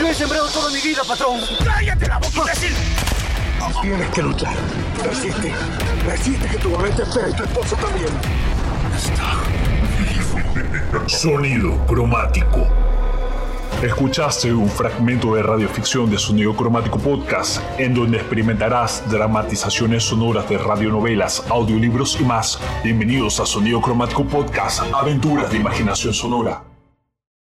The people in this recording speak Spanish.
Yo he sembrado toda mi vida, patrón. ¡Cállate la boca, imbécil! Tienes que luchar. Resiste. Resiste que tu bebé te espera y tu esposo también. Está. Sonido cromático. Escuchaste un fragmento de radioficción de Sonido Cromático Podcast, en donde experimentarás dramatizaciones sonoras de radionovelas, audiolibros y más. Bienvenidos a Sonido Cromático Podcast, aventuras de imaginación sonora.